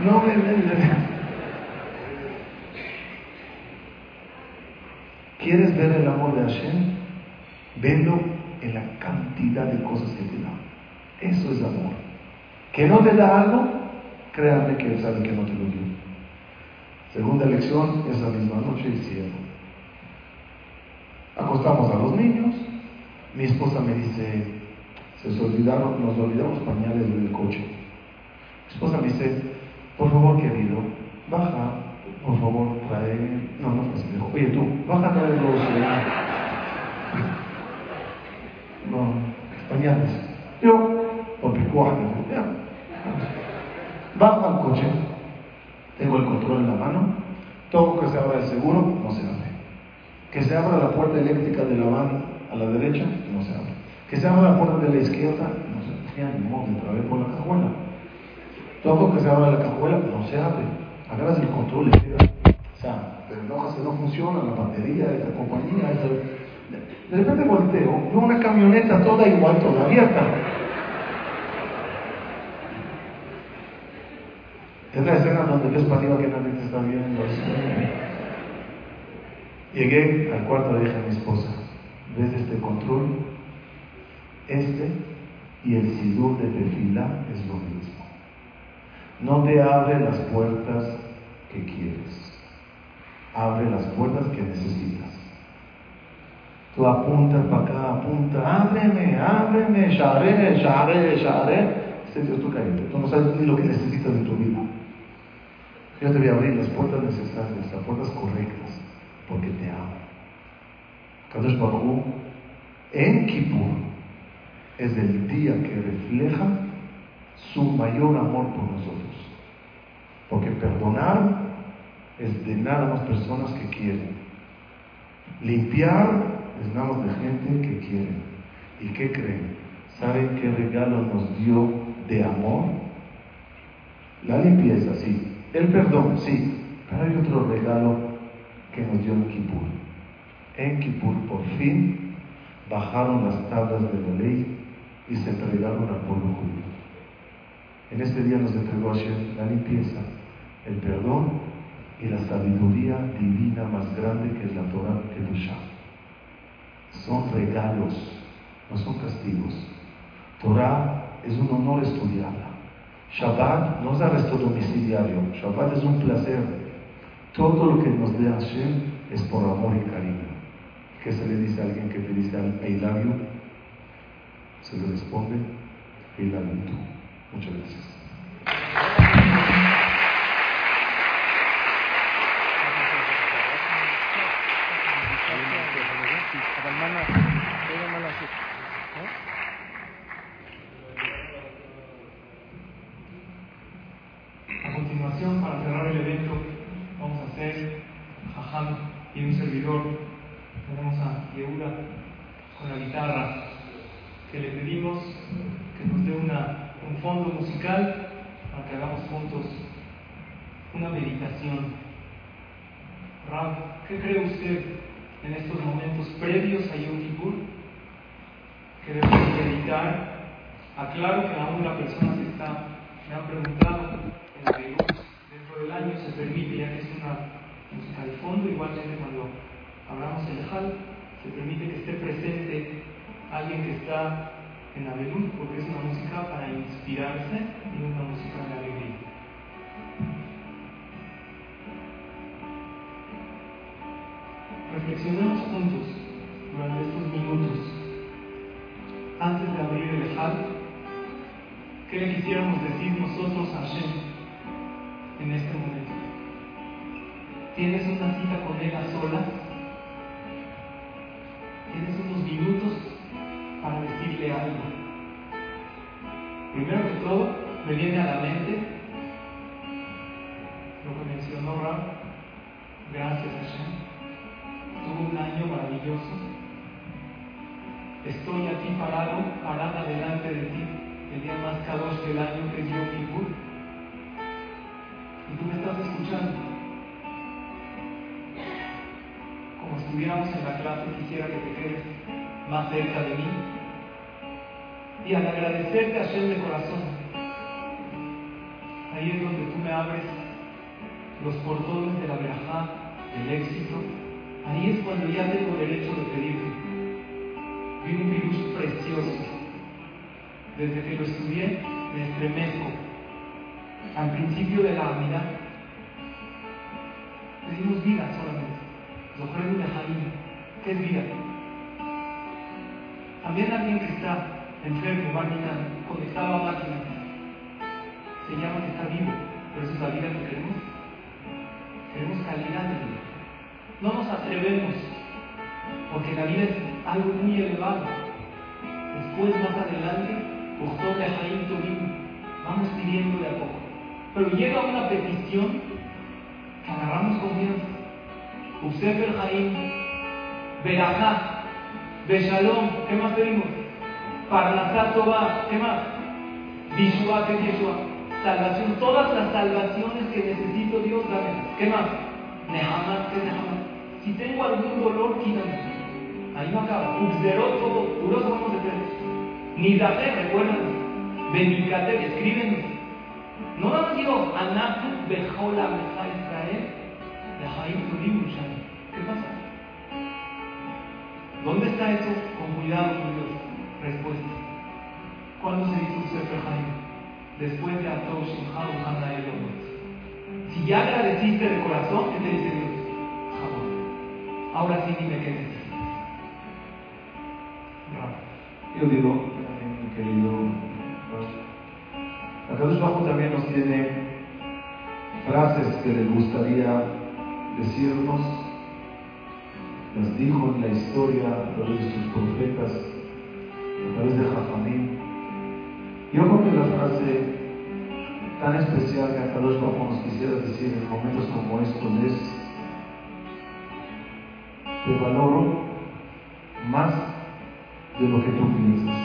No me ¿Quieres ver el amor de Hashem? Velo en la cantidad de cosas que te da. Eso es amor. Que no te da algo, créanme que Él sabe que no te lo dio. Segunda lección, esa misma noche hicieron. Acostamos a los niños. Mi esposa me dice, se olvidaron, nos olvidamos pañales del coche. Mi esposa me dice, por favor querido, baja, por favor, trae, no, no fue así, oye tú, baja a traer los, no, pañales. Yo, por picuaje, ya. Bajo al coche, tengo el control en la mano, todo que se abra el seguro, no se abre. Que se abra la puerta eléctrica de la van a la derecha, no se abre. Que se abra la puerta de la izquierda, no se abre. ni modo, entra por la cajuela. Todo que se abra la cajuela, no se abre. Agarras el control y. O sea, pero no, no funciona la batería de esta compañía. De repente volteo, veo una camioneta toda igual, toda abierta. Es la escena donde ves para que nadie te está viendo. Llegué al cuarto, le dije a mi esposa, ¿ves este control? Este y el sidur de tefila es lo mismo. No te abre las puertas que quieres, abre las puertas que necesitas. Tú apuntas para acá, apunta, ábreme, ábreme, share, share, share. Este Dios tú cállate, tú no sabes ni lo que necesitas en tu vida. Yo te voy a abrir las puertas necesarias, las puertas correctas, porque te amo. Kadosh Baruch en Kippur es el día que refleja su mayor amor por nosotros. Porque perdonar es de nada más personas que quieren. Limpiar es nada más de gente que quiere. ¿Y qué creen? ¿Saben qué regalo nos dio de amor? La limpieza, sí. El perdón, sí, pero hay otro regalo que nos dio en Kippur. En Kippur, por fin, bajaron las tablas de la ley y se entregaron al pueblo judío. En este día nos entregó Hashem la limpieza, el perdón y la sabiduría divina más grande que es la Torah Kedusha. Son regalos, no son castigos. Torah es un honor estudiarla. Shabbat no es arresto domiciliario, Shabbat es un placer. Todo lo que nos dé Hashem es por amor y cariño. ¿Qué se le dice a alguien que te dice I love? Se le responde I. Muchas gracias continuación, para cerrar el evento, vamos a hacer Jajam y un servidor. Tenemos a Yehuda con la guitarra, que le pedimos que nos dé una, un fondo musical para que hagamos juntos una meditación. Rab, ¿qué cree usted en estos momentos previos a Yom Kippur? Que meditar. Aclaro que aún la persona que está, me ha preguntado en la Beirut, dentro del año se permite, ya que es una música de fondo, igualmente cuando hablamos el Hal, se permite que esté presente alguien que está en la Beirut, porque es una música para inspirarse y una música de alegría. Reflexionemos juntos durante estos minutos, antes de abrir el Ejal, ¿qué le quisiéramos decir nosotros a Hashem en este momento? ¿Tienes una cita con Él a solas? ¿Tienes unos minutos para decirle algo? Primero que todo, me viene a la mente lo que mencionó Rab. Gracias, Hashem. Tuvo un año maravilloso. Estoy aquí parado, parada delante de ti, el día más cadoso del año que dio mi. Y tú me estás escuchando. La clase, quisiera que te quedes más cerca de mí. Y al agradecerte a Hashem de corazón, ahí es donde tú me abres los portones de la verajá, del éxito, ahí es cuando ya tengo derecho de pedirte. Vi un virus precioso. Desde que lo estudié, me estremezco. Al principio de la amidad, pedimos vida solamente. Lo de Jaime. ¿Qué vida? También alguien que está enfermo, va conectado a máquinas, se llama que está vivo, pero es la vida que queremos. Queremos calidad de vida. No nos atrevemos, porque la vida es algo muy elevado. Después, más adelante, de Jaim vamos pidiendo de a poco. Pero llega una petición que agarramos confianza. Usted el Jaim, Berajá, Beshalom, ¿qué más pedimos? Parnasá Toba, ¿qué más? Bishua, ¿qué es Yeshua? Salvación, todas las salvaciones que necesito Dios, dame. ¿Qué más? Nehamad, ¿qué Nehamad? Si tengo algún dolor, quítame. Ahí no acaba. Uxerot, todo, puros buenos decretos. Nidate, recuerdan. Benicate, escriben. No más digo, Anatu Bejola Meja Israel, Bejaim Turim ¿Dónde está eso? Con cuidado, con Dios. Respuesta. ¿Cuándo se dice Sefer Jaim? Después de Atos Shimha Hana Si ya agradeciste de corazón, ¿qué te dice Dios? Ahora sí dime qué necesitas. Yo digo, mi querido, Akadosh Bajo también nos tiene frases que le gustaría decirnos, las dijo en la historia a través de sus profetas, a través de Jafamín. Yo creo que la frase tan especial que Akadosh Bajo nos quisiera decir en momentos como estos es te valoro más de lo que tú piensas.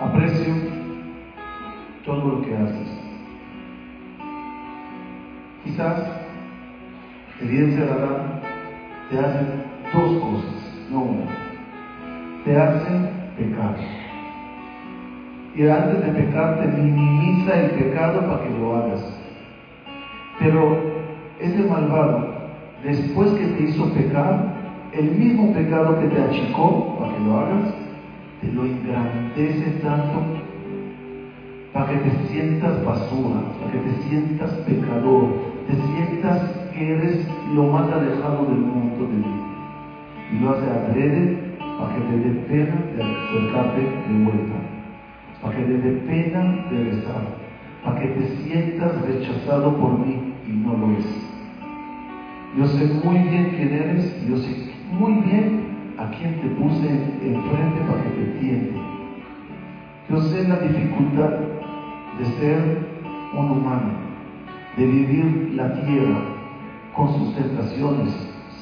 Aprecio todo lo que haces. Quizás evidencia la te hace dos cosas, no una. Te hacen pecar. Y antes de pecar te minimiza el pecado para que lo hagas. Pero ese malvado después que te hizo pecar, el mismo pecado que te achicó para que lo hagas, te lo engrandece tanto para que te sientas basura, para que te sientas pecador, te sientas que eres lo más alejado del mundo de Dios. Y lo hace adrede para que te dé pena de acercarte de vuelta, para que te dé pena de rezar, para que te sientas rechazado por mí y no lo es. Yo sé muy bien quién eres, yo sé muy bien a quién te puse enfrente para que te entienda. Yo sé la dificultad de ser un humano, de vivir la tierra con sus tentaciones,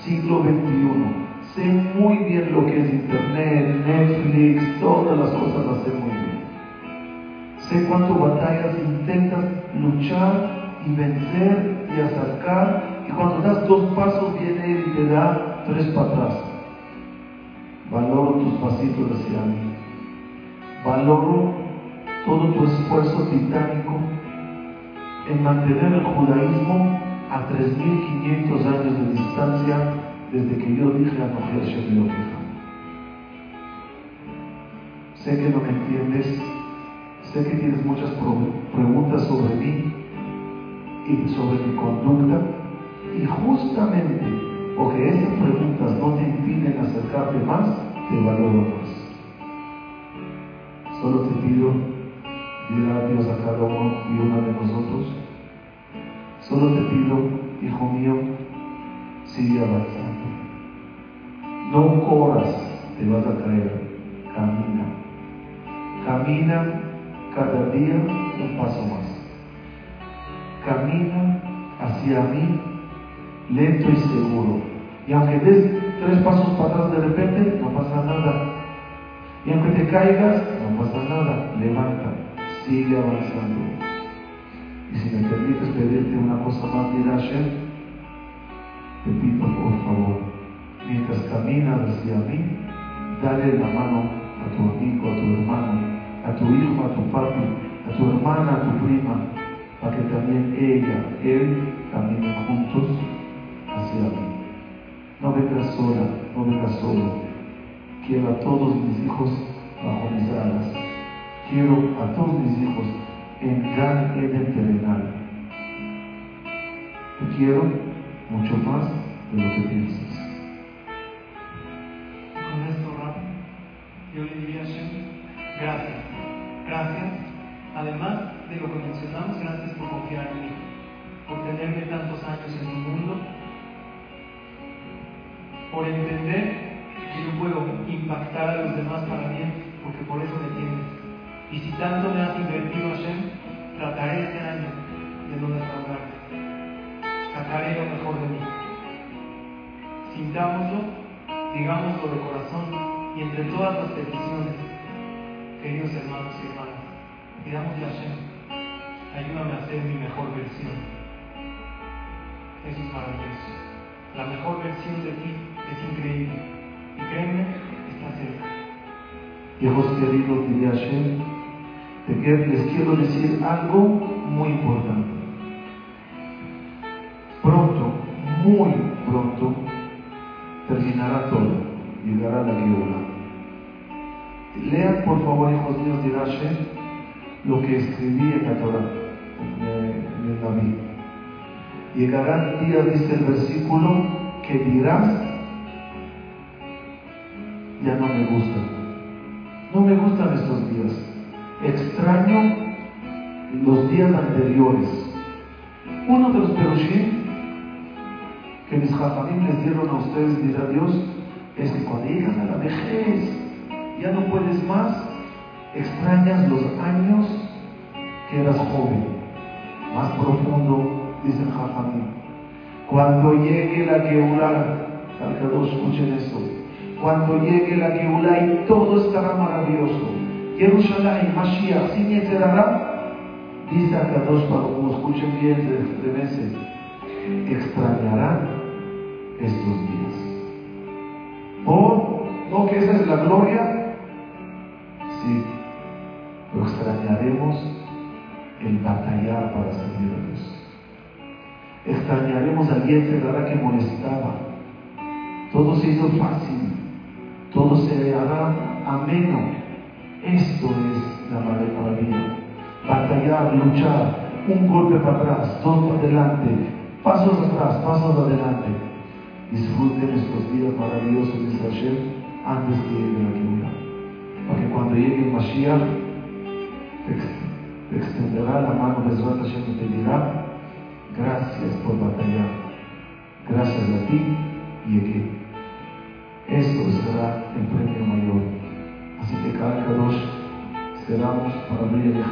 siglo XXI. Sé muy bien lo que es Internet, Netflix, todas las cosas las sé muy bien. Sé cuántas batallas intentas luchar y vencer y acercar y cuando das dos pasos viene y te da tres para atrás. Valoro tus pasitos hacia mí. Valoro todo tu esfuerzo titánico en mantener el judaísmo a 3.500 años de distancia desde que yo dije a Shemiroteja. Sé que no me entiendes, sé que tienes muchas preguntas sobre mí y sobre mi conducta, y justamente porque esas preguntas no te impiden acercarte más, te valoro más. Solo te pido, dirá Dios a cada uno y una de nosotros, solo te pido, hijo mío, sigue avanzando. No corras, te vas a caer, camina. Camina cada día un paso más. Camina hacia mí lento y seguro. Y aunque des tres pasos para atrás de repente, no pasa nada. Y aunque te caigas, no pasa nada. Levanta, sigue avanzando. Y si me permites pedirte una cosa más, dirá te pido por favor, mientras caminas hacia mí, dale la mano a tu amigo, a tu hermano, a tu hijo, a tu papi, a tu hermana, a tu prima, para que también ella, él, caminen juntos hacia mí. No vengas sola, no vengas solo. Quiero a todos mis hijos bajo mis alas. Quiero a todos mis hijos en Gan Eden terrenal. Te quiero mucho más de lo que piensas. Con esto, Rab, yo le diría a Shem, gracias, gracias. Además de lo que mencionamos, gracias por confiar en mí, por tenerme tantos años en tu mundo, por entender que yo puedo impactar a los demás para bien, porque por eso me tienes. Y si tanto me has invertido, Hashem, trataré este año de no defraudarte. Sacaré lo mejor de mí. Sintámoslo, digámoslo de corazón y entre todas las peticiones, queridos hermanos y hermanas, pidamos a Hashem, ayúdame a ser mi mejor versión. Eso es maravilloso. La mejor versión de ti es increíble. Y créeme, está cerca. Hijos queridos, diría Hashem, les quiero decir algo muy importante. Pronto, muy pronto, terminará todo, llegará la guerra. Lean por favor, hijos míos de Hashem, lo que escribí en la Torah, en el Naví. Llegarán días, dice el versículo, que dirás, ya no me gusta. No me gustan estos días. Extraño los días anteriores. Uno de los perushim que mis jafamim les dieron a ustedes, dirá Dios, es que cuando llegas a la vejez, ya no puedes más, extrañas los años que eras joven. Más profundo, dice el jafamim. Cuando llegue la Geulah, dos escuchen esto. Cuando llegue la Geulah y todo estará maravilloso. Jerusalén, Mashiach, sin Yetzerara, dice dos para como escuchen bien, de meses, extrañarán estos días. ¿O no que esa es la gloria? Sí, lo extrañaremos el batallar para servir a Dios. Extrañaremos al día que molestaba. Todo se hizo fácil, todo se hará ameno. Esto es la maravilla. Batallar, luchar, un golpe para atrás, dos para adelante, pasos atrás, pasos adelante. Disfruten estos días maravillosos de Hashem antes que llegue la lluvia. Para que cuando llegue el Mashiach, te extenderá la mano de Hashem y te dirá, Gracias por batallar. Gracias a ti y a ti. Esto será el premio mayor. Kadosh cerramos para abrir el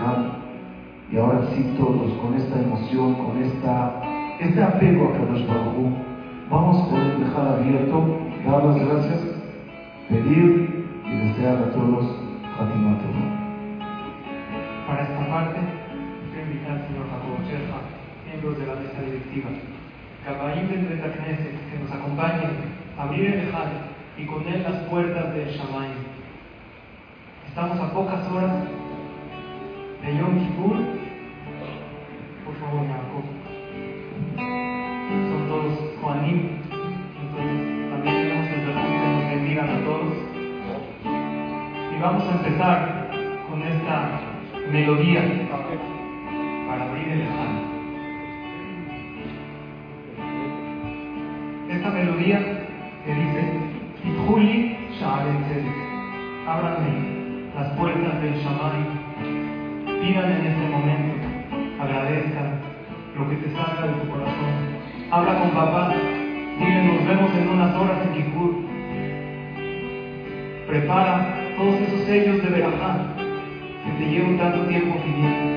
y ahora sí todos con esta emoción, con esta, este apego a Kadosh Baruj vamos a poder dejar abierto, dar las gracias, pedir y desear a todos Fatimat Para esta parte, quiero invitar al señor Jacob Sherja de la mesa directiva. Cabalín del Betacneset, que nos acompañen abrir el Ejal y con él las puertas del Shamay. Estamos a pocas horas de Yom Kippur. Por favor, Jacob. Son todos Juanim, entonces también tenemos el que nos bendigan a todos. Y vamos a empezar con esta melodía para abrir el Ejal. esta melodía que dice, Juli ábranme las puertas del Shamay, pidan en este momento, agradezcan lo que te salga de tu corazón. Habla con papá, dile, nos vemos en unas horas en Kippur. Prepara todos esos sellos de Berajá que te llevan tanto tiempo pidiendo.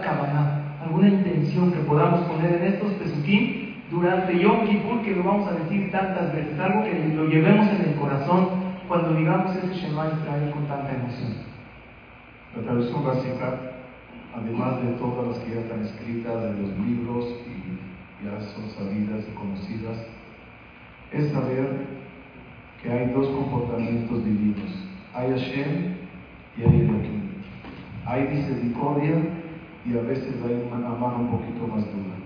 alguna cabana, alguna intención que podamos poner en estos pesuquín durante Yom Kippur, que lo vamos a decir tantas veces, algo que lo llevemos en el corazón cuando digamos ese Shema Israel con tanta emoción. La traducción básica, además de todas las que ya están escritas de los libros y ya son sabidas y conocidas, es saber que hay dos comportamientos divinos. Hay Hashem y hay Elohim. Hay misericordia y a veces hay una mano un poquito más dura.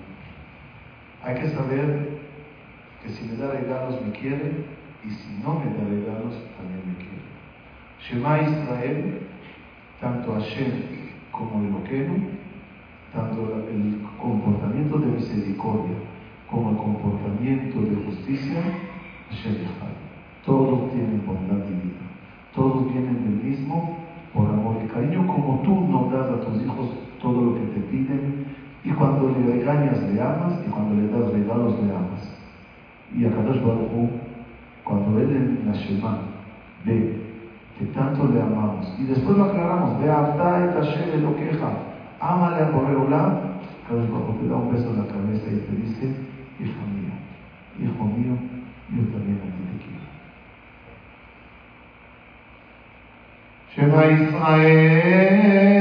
Hay que saber que si me da regalos me quiere y si no me da regalos también me quiere. Shema Israel, tanto Hashem como el Oqueno, tanto el comportamiento de misericordia como el comportamiento de justicia, Hashem Todos tienen bondad divina, todos vienen del mismo por amor y cariño, como tú no das a tus hijos todo lo que te piden y cuando le regañas le amas y cuando le das regalos le amas. Y Akadosh Baruj cuando él en la Shema ve que tanto le amamos y después lo aclaramos, ve Abdai Tashem lo queja, ámale a Boreolam, Akadosh Baruj te da un beso en la cabeza y te dice, hijo mío hijo mío, yo también a ti te quiero. Shema Israel